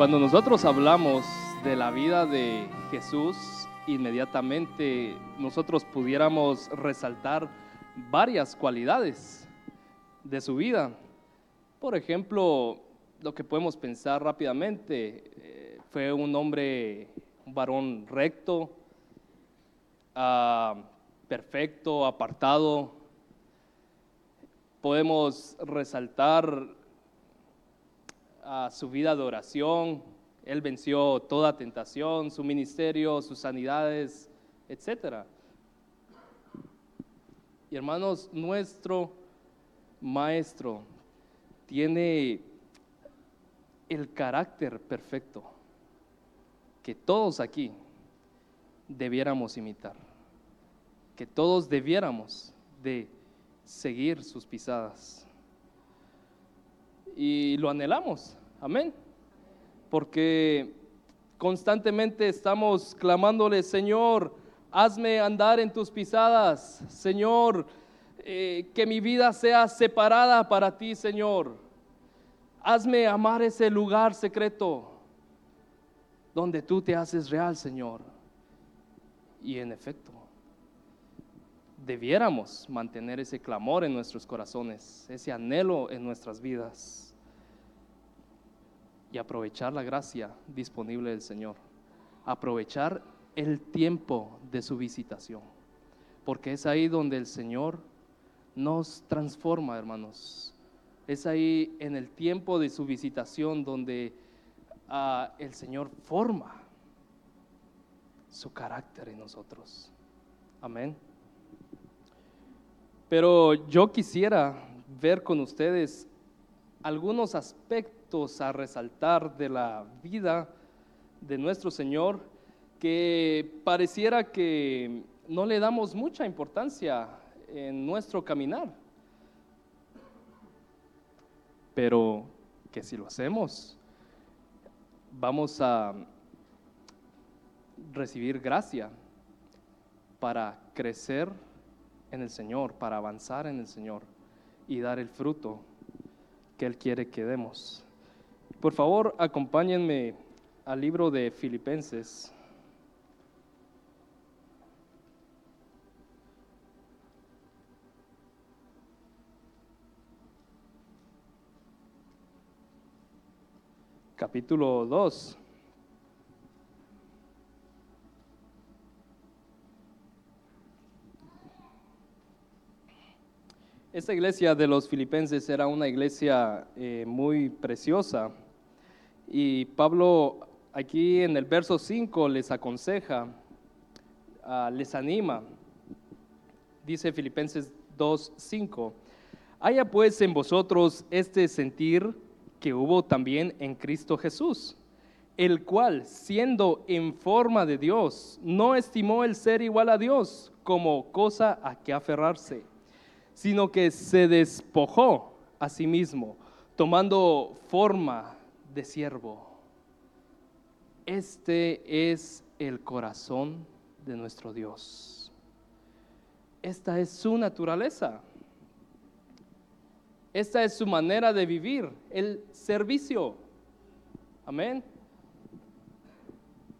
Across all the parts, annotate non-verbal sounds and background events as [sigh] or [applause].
Cuando nosotros hablamos de la vida de Jesús, inmediatamente nosotros pudiéramos resaltar varias cualidades de su vida. Por ejemplo, lo que podemos pensar rápidamente, eh, fue un hombre, un varón recto, ah, perfecto, apartado. Podemos resaltar su vida de oración. Él venció toda tentación, su ministerio, sus sanidades, etc. Y hermanos, nuestro maestro tiene el carácter perfecto que todos aquí debiéramos imitar, que todos debiéramos de seguir sus pisadas. Y lo anhelamos, amén, porque constantemente estamos clamándole, Señor, hazme andar en tus pisadas, Señor, eh, que mi vida sea separada para ti, Señor. Hazme amar ese lugar secreto donde tú te haces real, Señor. Y en efecto, debiéramos mantener ese clamor en nuestros corazones, ese anhelo en nuestras vidas y aprovechar la gracia disponible del Señor. Aprovechar el tiempo de su visitación, porque es ahí donde el Señor nos transforma, hermanos. Es ahí en el tiempo de su visitación donde ah, el Señor forma su carácter en nosotros. Amén. Pero yo quisiera ver con ustedes algunos aspectos a resaltar de la vida de nuestro Señor que pareciera que no le damos mucha importancia en nuestro caminar. Pero que si lo hacemos, vamos a recibir gracia para crecer en el Señor, para avanzar en el Señor y dar el fruto que Él quiere que demos. Por favor, acompáñenme al libro de Filipenses. capítulo 2. Esta iglesia de los filipenses era una iglesia eh, muy preciosa y Pablo aquí en el verso 5 les aconseja, ah, les anima. Dice Filipenses 2, 5, haya pues en vosotros este sentir que hubo también en Cristo Jesús, el cual, siendo en forma de Dios, no estimó el ser igual a Dios como cosa a que aferrarse, sino que se despojó a sí mismo, tomando forma de siervo. Este es el corazón de nuestro Dios. Esta es su naturaleza. Esta es su manera de vivir, el servicio. Amén.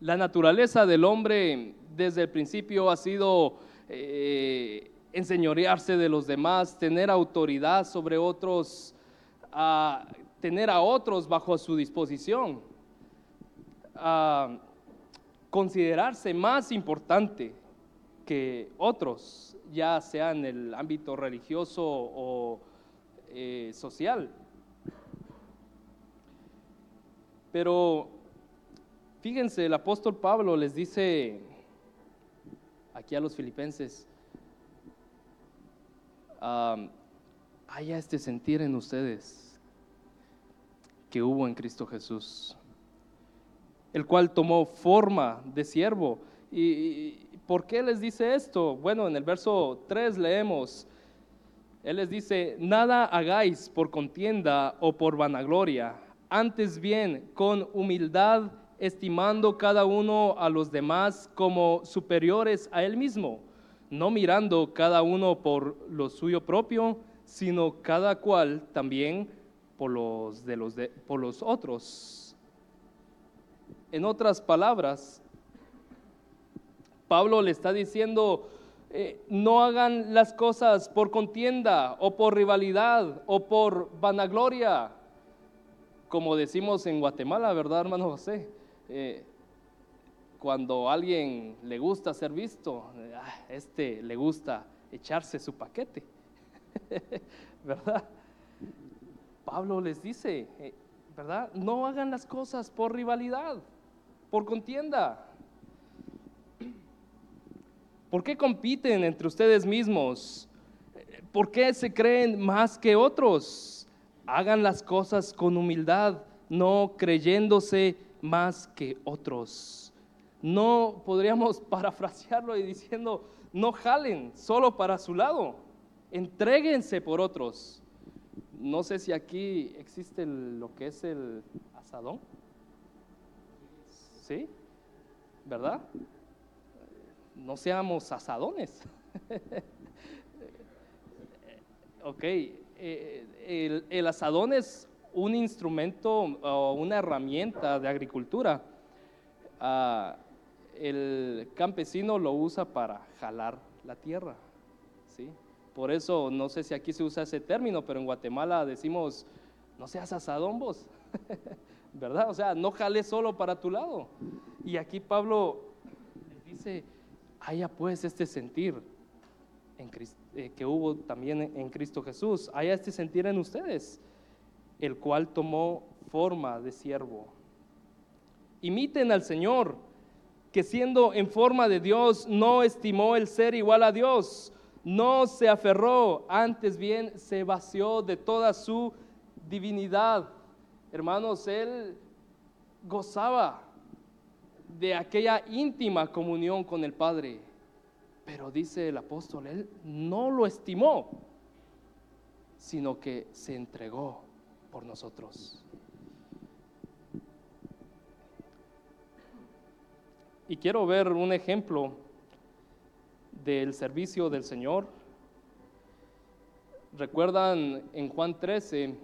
La naturaleza del hombre desde el principio ha sido eh, enseñorearse de los demás, tener autoridad sobre otros, tener a otros bajo su disposición, considerarse más importante que otros, ya sea en el ámbito religioso o eh, social. Pero fíjense, el apóstol Pablo les dice aquí a los filipenses, haya este sentir en ustedes que hubo en Cristo Jesús, el cual tomó forma de siervo. ¿Y, por qué les dice esto? Bueno, en el verso 3 leemos, él les dice, nada hagáis por contienda o por vanagloria, antes bien con humildad, estimando cada uno a los demás como superiores a él mismo, no mirando cada uno por lo suyo propio, sino cada cual también por los, de los, por los otros. En otras palabras, Pablo le está diciendo, eh, no hagan las cosas por contienda o por rivalidad o por vanagloria, como decimos en Guatemala, ¿verdad, hermano José? Eh, cuando a alguien le gusta ser visto, ah, este le gusta echarse su paquete, [laughs] ¿verdad? Pablo les dice, eh, ¿verdad? No hagan las cosas por rivalidad, por contienda. ¿Por qué compiten entre ustedes mismos? ¿Por qué se creen más que otros? Hagan las cosas con humildad, no creyéndose más que otros. No podríamos [laughs] parafrasearlo diciendo, no jalen solo para su lado, entréguense por otros. No sé si aquí existe lo que es el asadón. ¿Sí? ¿Verdad? No seamos asadones. [laughs] ok, eh, el, el, asadón es un instrumento o una herramienta de agricultura. Uh, el campesino lo usa para jalar la tierra. ¿sí? Por eso, no sé si aquí se usa ese término, pero en Guatemala decimos, no seas asadón vos, [laughs] ¿verdad? O sea, no jales solo para tu lado. Y aquí Pablo dice, haya pues este sentir en eh, que hubo también en Cristo Jesús, haya este sentir en ustedes, el cual tomó forma de siervo. Imiten al Señor que siendo en forma de Dios no estimó el ser igual a Dios, no se aferró, antes bien se vació de toda su divinidad. Hermanos, él gozaba de aquella íntima comunión con el Padre, pero dice el apóstol, él no lo estimó, sino que se entregó por nosotros. Y quiero ver un ejemplo del servicio del Señor. Recuerdan en Juan 13,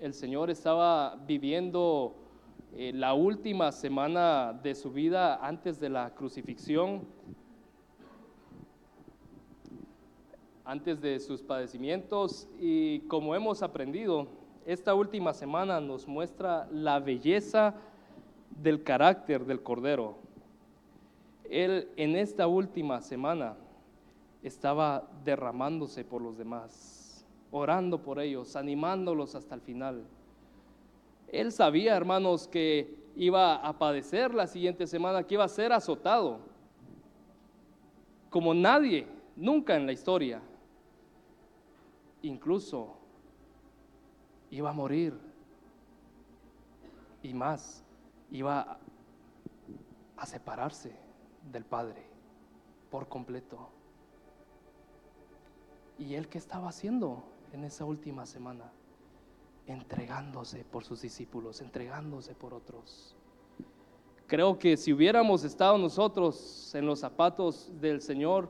el Señor estaba viviendo eh, la última semana de su vida antes de la crucifixión, antes de sus padecimientos y como hemos aprendido, esta última semana nos muestra la belleza del carácter del Cordero. Él en esta última semana estaba derramándose por los demás, orando por ellos, animándolos hasta el final. Él sabía, hermanos, que iba a padecer la siguiente semana, que iba a ser azotado, como nadie, nunca en la historia. Incluso iba a morir y más, iba a separarse del Padre por completo. ¿Y él qué estaba haciendo en esa última semana? Entregándose por sus discípulos, entregándose por otros. Creo que si hubiéramos estado nosotros en los zapatos del Señor,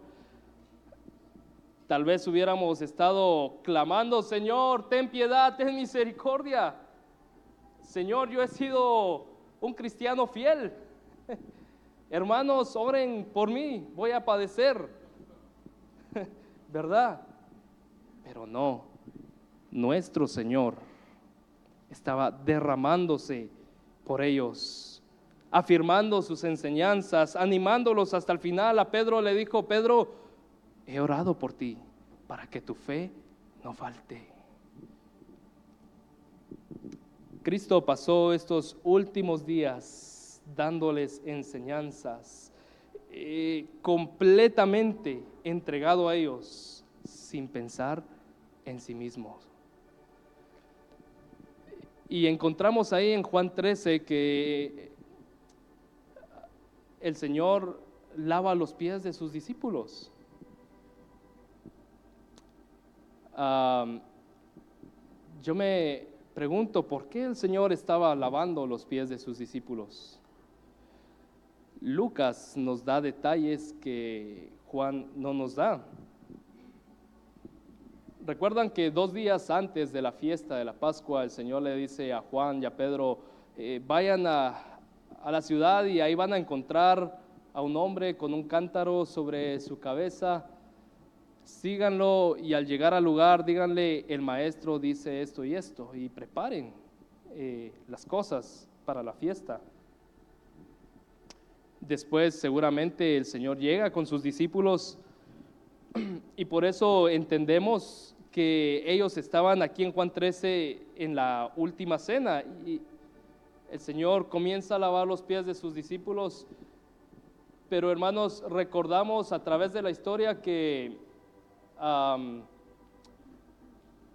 tal vez hubiéramos estado clamando, Señor, ten piedad, ten misericordia. Señor, yo he sido un cristiano fiel. [laughs] hermanos, oren por mí, voy a padecer, [laughs] ¿verdad? Pero no, nuestro Señor estaba derramándose por ellos, afirmando sus enseñanzas, animándolos hasta el final. A Pedro le dijo, Pedro, he orado por ti para que tu fe no falte. Cristo pasó estos últimos días dándoles enseñanzas, eh, completamente entregado a ellos, sin pensar en sí mismo. Y encontramos ahí en Juan 13 que el Señor lava los pies de sus discípulos. yo me pregunto por qué el Señor estaba lavando los pies de sus discípulos. Lucas nos da detalles que Juan no nos da. Recuerdan que dos días antes de la fiesta de la Pascua, el Señor le dice a Juan y a Pedro, eh, vayan a, la ciudad y ahí van a encontrar a un hombre con un cántaro sobre su cabeza. Síganlo y al llegar al lugar díganle, el maestro dice esto y esto y preparen eh, las cosas para la fiesta. Después seguramente el Señor llega con sus discípulos [clears throat] y por eso entendemos que ellos estaban aquí en Juan 13 en la última cena y el Señor comienza a lavar los pies de sus discípulos, pero hermanos, recordamos a través de la historia que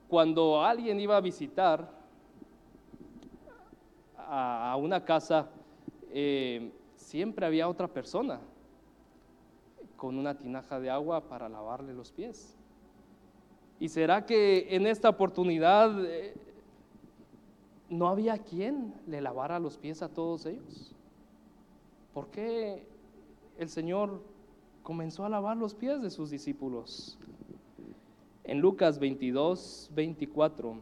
cuando alguien iba a visitar a, una casa, eh, siempre había otra persona con una tinaja de agua para lavarle los pies. ¿Y será que en esta oportunidad eh, no había quien le lavara los pies a todos ellos? ¿Por qué el Señor comenzó a lavar los pies de sus discípulos? En Lucas 22, 24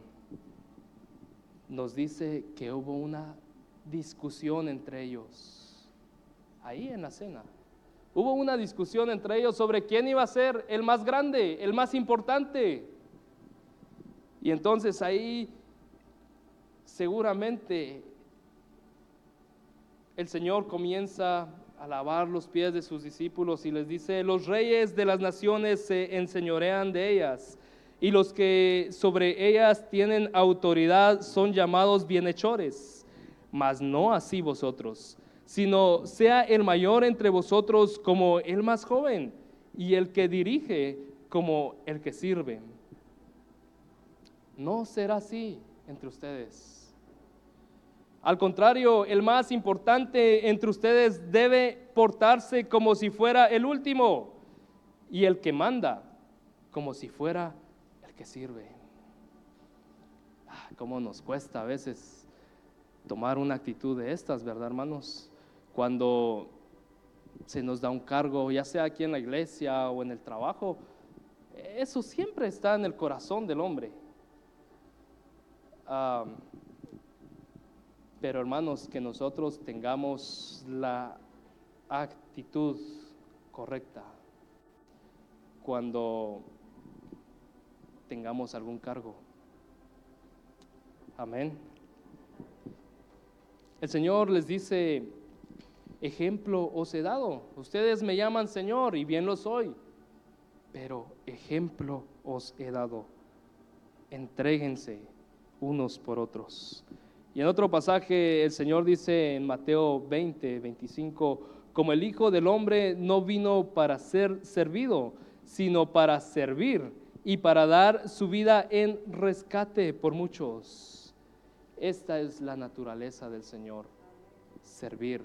nos dice que hubo una discusión entre ellos, ahí en la cena. Hubo una discusión entre ellos sobre quién iba a ser el más grande, el más importante. Y entonces ahí seguramente el Señor comienza a lavar los pies de sus discípulos y les dice, los reyes de las naciones se enseñorean de ellas y los que sobre ellas tienen autoridad son llamados bienhechores, mas no así vosotros sino sea el mayor entre vosotros como el más joven y el que dirige como el que sirve. No será así entre ustedes. Al contrario, el más importante entre ustedes debe portarse como si fuera el último y el que manda como si fuera el que sirve. Ah, ¿Cómo nos cuesta a veces tomar una actitud de estas, verdad, hermanos? cuando se nos da un cargo, ya sea aquí en la iglesia o en el trabajo, eso siempre está en el corazón del hombre. Pero hermanos, que nosotros tengamos la actitud correcta cuando tengamos algún cargo. Amén. El Señor les dice, ejemplo os he dado. Ustedes me llaman Señor y bien lo soy, pero ejemplo os he dado. Entréguense unos por otros. Y en otro pasaje el Señor dice en Mateo 20, 25, como el Hijo del Hombre no vino para ser servido, sino para servir y para dar su vida en rescate por muchos. Esta es la naturaleza del Señor, servir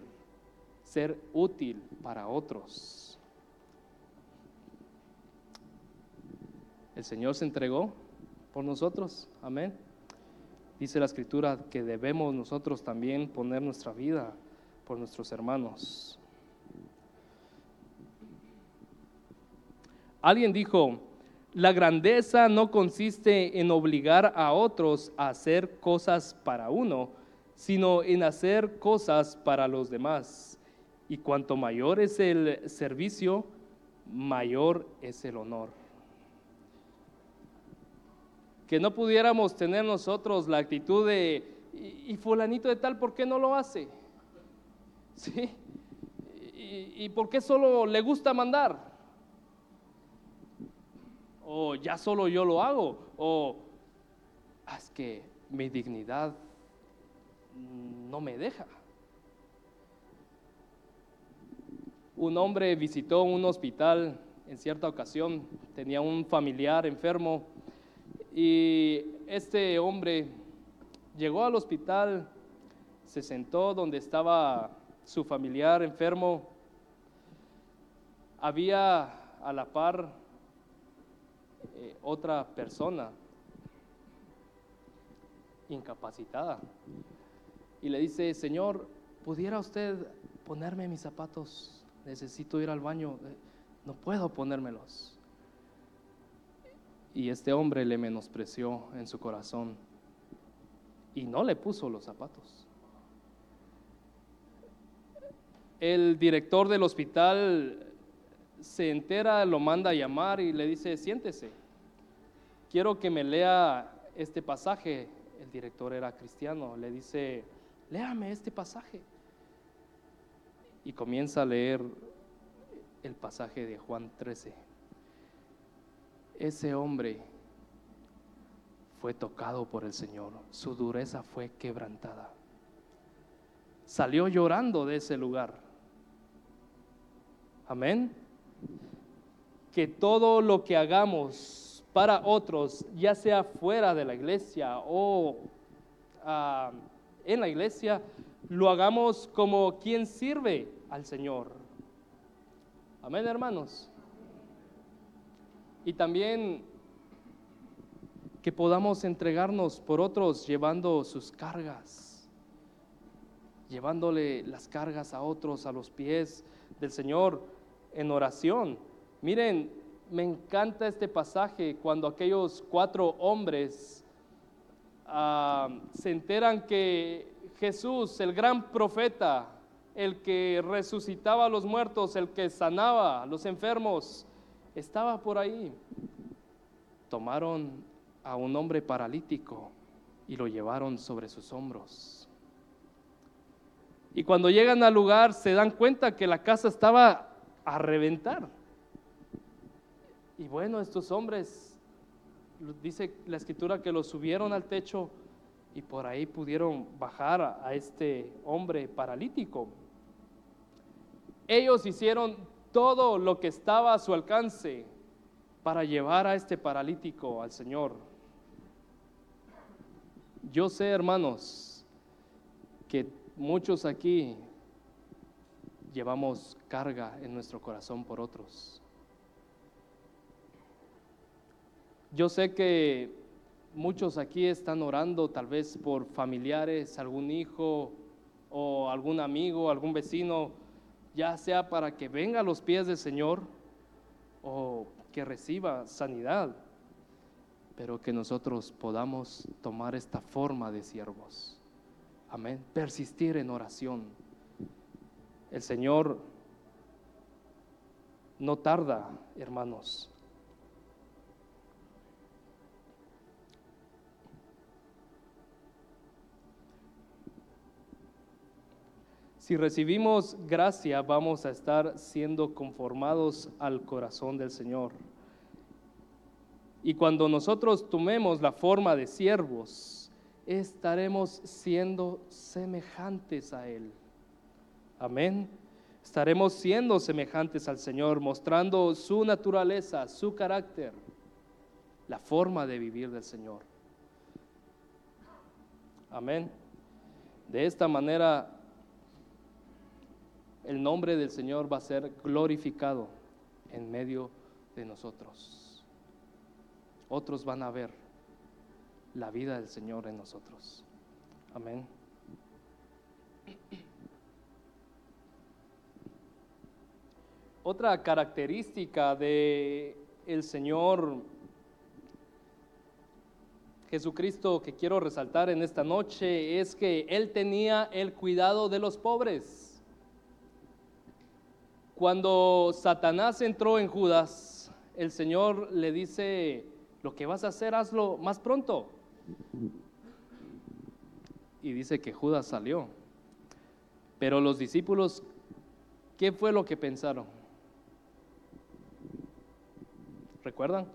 ser útil para otros. El Señor se entregó por nosotros, amén. Dice la escritura que debemos nosotros también poner nuestra vida por nuestros hermanos. Alguien dijo, la grandeza no consiste en obligar a otros a hacer cosas para uno, sino en hacer cosas para los demás. Y cuanto mayor es el servicio, mayor es el honor. Que no pudiéramos tener nosotros la actitud de, y, fulanito de tal, ¿por qué no lo hace? [laughs] ¿Sí? ¿Y, ¿Y por qué solo le gusta mandar? O ya solo yo lo hago. O ah, es que mi dignidad no me deja. Un hombre visitó un hospital en cierta ocasión, tenía un familiar enfermo y este hombre llegó al hospital, se sentó donde estaba su familiar enfermo, había a la par eh, otra persona incapacitada y le dice, Señor, ¿pudiera usted ponerme mis zapatos? necesito ir al baño, eh, no puedo ponérmelos. Y este hombre le menospreció en su corazón y no le puso los zapatos. el director del hospital se entera, lo manda a llamar y le dice, siéntese, quiero que me lea este pasaje. El director era cristiano, le dice, léame este pasaje. Y comienza a leer el pasaje de Juan 13. Ese hombre fue tocado por el Señor, su dureza fue quebrantada. Salió llorando de ese lugar. Amén. Que todo lo que hagamos para otros, ya sea fuera de la iglesia o ah, en la iglesia, lo hagamos como quien sirve al Señor. Amén, hermanos. Y también que podamos entregarnos por otros llevando sus cargas, llevándole las cargas a otros a los pies del Señor en oración. Miren, me encanta este pasaje cuando aquellos cuatro hombres ah, se enteran que Jesús, el gran profeta, el que resucitaba a los muertos, el que sanaba a los enfermos, estaba por ahí. Tomaron a un hombre paralítico y lo llevaron sobre sus hombros. Y cuando llegan al lugar se dan cuenta que la casa estaba a reventar. Y bueno, estos hombres, dice la escritura que lo subieron al techo y por ahí pudieron bajar a este hombre paralítico. Ellos hicieron todo lo que estaba a su alcance para llevar a este paralítico al Señor. Yo sé, hermanos, que muchos aquí llevamos carga en nuestro corazón por otros. Yo sé que muchos aquí están orando tal vez por familiares, algún hijo o algún amigo, algún vecino, ya sea para que venga a los pies del Señor o que reciba sanidad, pero que nosotros podamos tomar esta forma de siervos. Amén. Persistir en oración el Señor no tarda, hermanos. Si recibimos gracia, vamos a estar siendo conformados al corazón del Señor. Y cuando nosotros tomemos la forma de siervos, estaremos siendo semejantes a Él. Amén. Estaremos siendo semejantes al Señor, mostrando su naturaleza, su carácter, la forma de vivir del Señor. Amén. De esta manera, el nombre del Señor va a ser glorificado en medio de nosotros. Otros van a ver la vida del Señor en nosotros. Amén. Otra característica de el Señor Jesucristo que quiero resaltar en esta noche es que Él tenía el cuidado de los pobres. Cuando Satanás entró en Judas, el Señor le dice, lo que vas a hacer, hazlo más pronto. Y dice que Judas salió. Pero los discípulos, ¿qué fue lo que pensaron? ¿Recuerdan?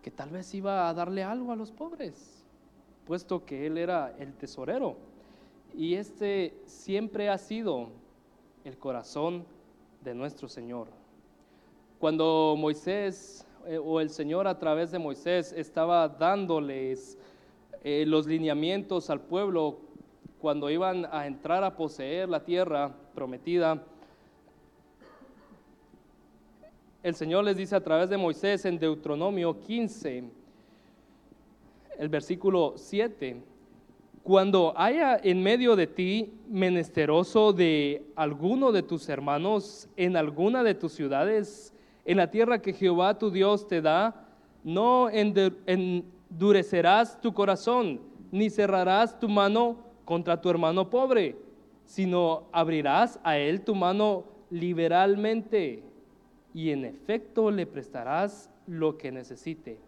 Que tal vez iba a darle algo a los pobres, puesto que él era el tesorero. Y este siempre ha sido el corazón de nuestro Señor. Cuando Moisés eh, o el Señor a través de Moisés estaba dándoles eh, los lineamientos al pueblo cuando iban a entrar a poseer la tierra prometida, el Señor les dice a través de Moisés en Deuteronomio 15, el versículo 7, cuando haya en medio de ti menesteroso de alguno de tus hermanos en alguna de tus ciudades, en la tierra que Jehová tu Dios te da, no endurecerás tu corazón, ni cerrarás tu mano contra tu hermano pobre, sino abrirás a él tu mano liberalmente y en efecto le prestarás lo que necesite.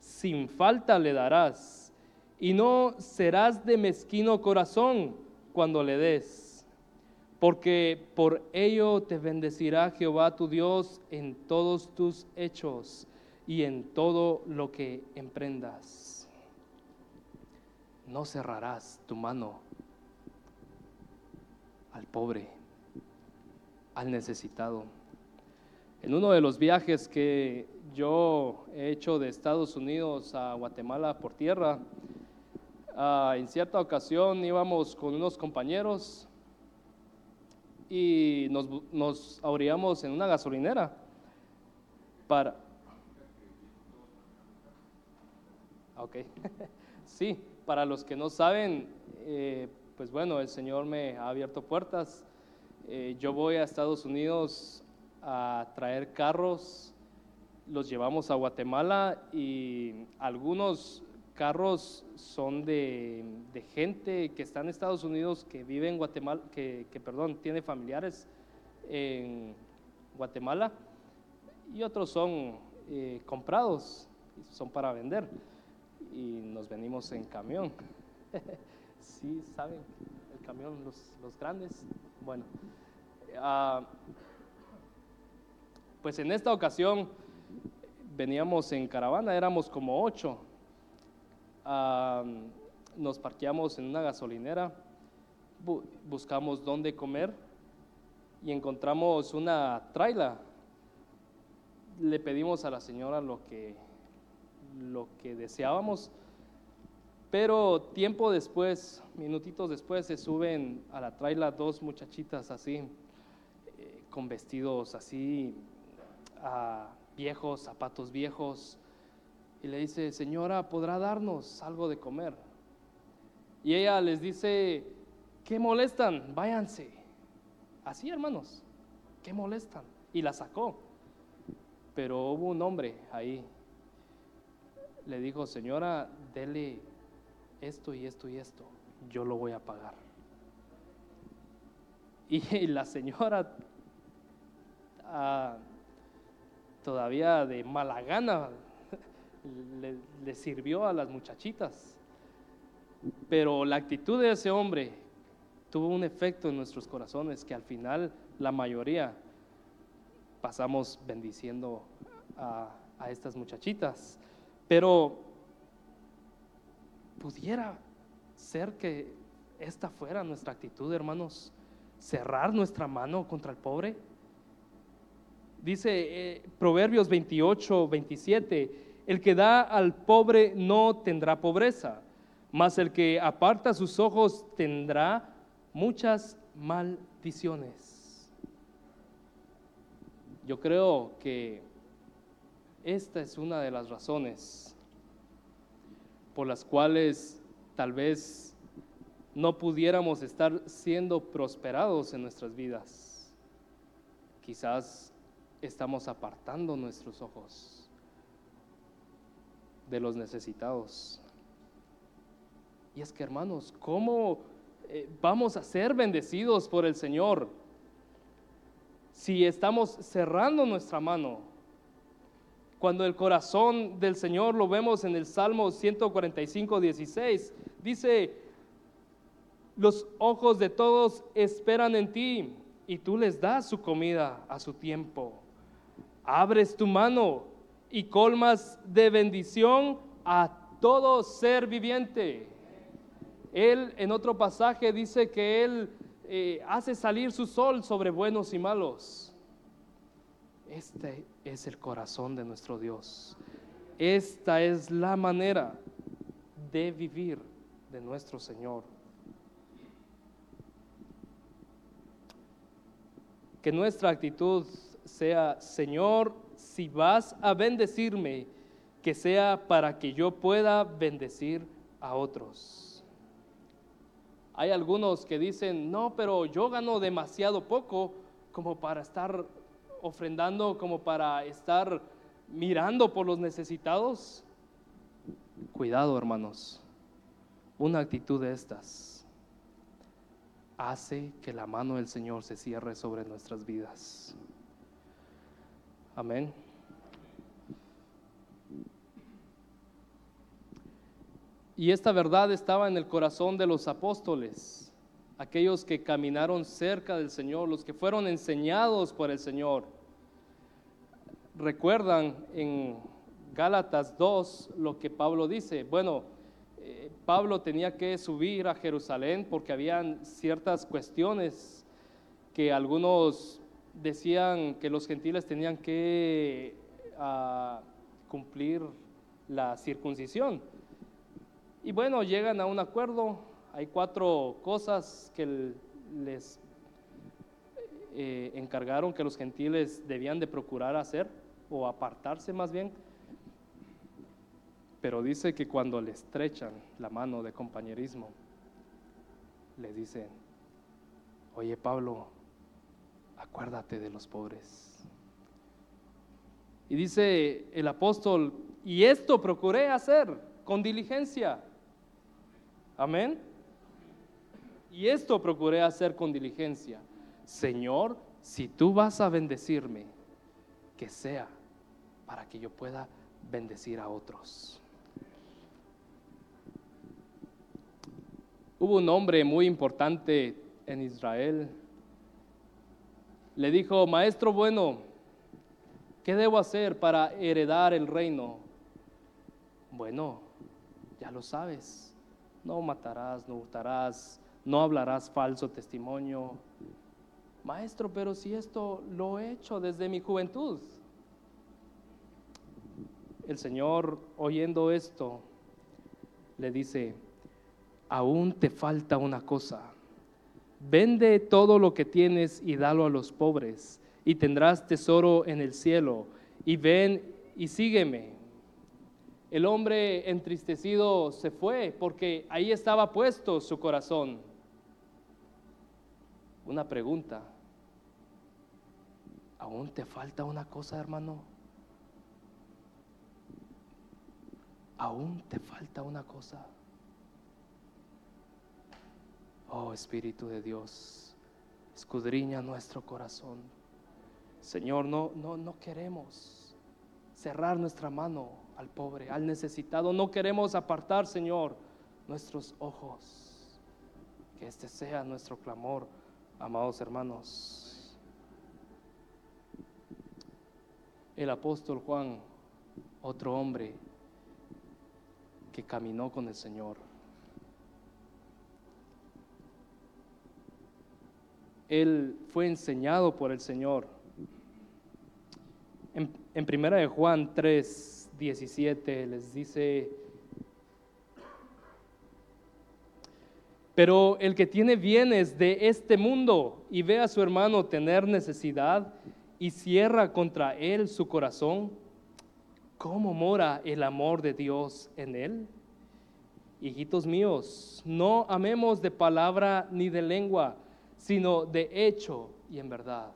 Sin falta le darás y no serás de mezquino corazón cuando le des, porque por ello te bendecirá Jehová tu Dios en todos tus hechos y en todo lo que emprendas. No cerrarás tu mano al pobre, al necesitado. En uno de los viajes que yo he hecho de Estados Unidos a Guatemala por tierra, ah, en cierta ocasión íbamos con unos compañeros y nos, nos en una gasolinera para... Ok, [laughs] sí, para los que no saben, eh, pues bueno, el Señor me ha abierto puertas. Eh, yo voy a Estados Unidos a traer carros, los llevamos a Guatemala y algunos carros son de, gente que está en Estados Unidos, que vive en Guatemala, que, perdón, tiene familiares en Guatemala y otros son eh, comprados, son para vender y nos venimos en camión. [laughs] sí saben, el camión, los, grandes. Bueno, uh, pues en esta ocasión veníamos en caravana, éramos como ocho. Nos parqueamos en una gasolinera, bu buscamos dónde comer y encontramos una traila. Le pedimos a la señora lo que, lo que deseábamos pero tiempo después, minutitos después, se suben a la traila dos muchachitas así, eh, con vestidos así viejos, zapatos viejos, y le dice, señora, ¿podrá darnos algo de comer? Y ella les dice, ¿qué molestan? Váyanse. Así, hermanos, ¿qué molestan? Y la sacó. Pero hubo un hombre ahí. Le dijo, señora, dele esto y esto y esto, yo lo voy a pagar. [laughs] Y la señora ah, todavía de mala gana le, sirvió a las muchachitas. Pero la actitud de ese hombre tuvo un efecto en nuestros corazones que al final la mayoría pasamos bendiciendo a, a estas muchachitas. Pero pudiera ser que esta fuera nuestra actitud, hermanos, cerrar nuestra mano contra el pobre. Dice eh, Proverbios 28, 27, el que da al pobre no tendrá pobreza, mas el que aparta sus ojos tendrá muchas maldiciones. Yo creo que esta es una de las razones por las cuales tal vez no pudiéramos estar siendo prosperados en nuestras vidas. Quizás estamos apartando nuestros ojos de los necesitados. Y es que hermanos, ¿cómo eh, vamos a ser bendecidos por el Señor si estamos cerrando nuestra mano cuando el corazón del Señor lo vemos en el Salmo 145, 16, dice, los ojos de todos esperan en ti y tú les das su comida a su tiempo. Abres tu mano y colmas de bendición a todo ser viviente. Él en otro pasaje dice que Él eh, hace salir su sol sobre buenos y malos. Este es el corazón de nuestro Dios. Esta es la manera de vivir de nuestro Señor. Que nuestra actitud sea, Señor, si vas a bendecirme, que sea para que yo pueda bendecir a otros. Hay algunos que dicen, no, pero yo gano demasiado poco como para estar ofrendando como para estar mirando por los necesitados. Cuidado, hermanos. una actitud de estas hace que la mano del Señor se cierre sobre nuestras vidas. Amén. Y esta verdad estaba en el corazón de los apóstoles, aquellos que caminaron cerca del Señor, los que fueron enseñados por el Señor. Recuerdan en Gálatas 2 lo que Pablo dice. Bueno, eh, Pablo tenía que subir a Jerusalén porque habían ciertas cuestiones que algunos decían que los gentiles tenían que ah, cumplir la circuncisión. Y bueno, llegan a un acuerdo. Hay cuatro cosas que les eh, encargaron que los gentiles debían de procurar hacer o apartarse más bien. Pero dice que cuando le estrechan la mano de compañerismo, le dicen, oye Pablo, acuérdate de los pobres. Y dice el apóstol, y esto procuré hacer con diligencia. Amén. Y esto procuré hacer con diligencia. Señor, si tú vas a bendecirme, que sea para que yo pueda bendecir a otros. Hubo un hombre muy importante en Israel. Le dijo, maestro bueno, ¿qué debo hacer para heredar el reino? Bueno, ya lo sabes. No matarás, no hurtarás, no hablarás falso testimonio. Maestro, pero si esto lo he hecho desde mi juventud. El Señor, oyendo esto, le dice, aún te falta una cosa. Vende todo lo que tienes y dalo a los pobres, y tendrás tesoro en el cielo. Y ven y sígueme. El hombre entristecido se fue porque ahí estaba puesto su corazón. Una pregunta. ¿Aún te falta una cosa, hermano? ¿Aún te falta una cosa? Oh Espíritu de Dios, escudriña nuestro corazón. Señor, no, no, no queremos cerrar nuestra mano al pobre, al necesitado. No queremos apartar, Señor, nuestros ojos. Que este sea nuestro clamor, amados hermanos. El apóstol Juan, otro hombre que caminó con el Señor él fue enseñado por el Señor. En, primera de Juan 3, 17 les dice, pero el que tiene bienes de este mundo y ve a su hermano tener necesidad y cierra contra él su corazón, ¿cómo mora el amor de Dios en él? Hijitos míos, no amemos de palabra ni de lengua, sino de hecho y en verdad.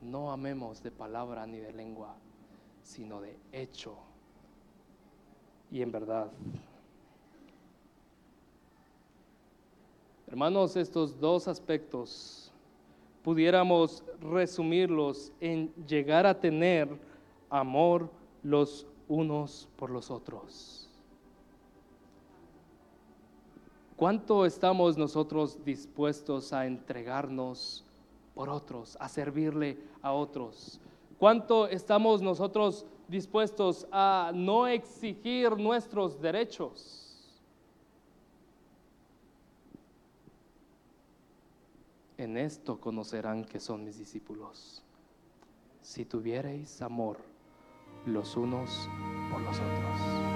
No amemos de palabra ni de lengua, sino de hecho y en verdad. Hermanos, estos dos aspectos pudiéramos resumirlos en llegar a tener amor los unos por los otros. ¿Cuánto estamos nosotros dispuestos a entregarnos por otros, a servirle a otros? ¿Cuánto estamos nosotros dispuestos a no exigir nuestros derechos? En esto conocerán que son mis discípulos, si tuviereis amor los unos por los otros.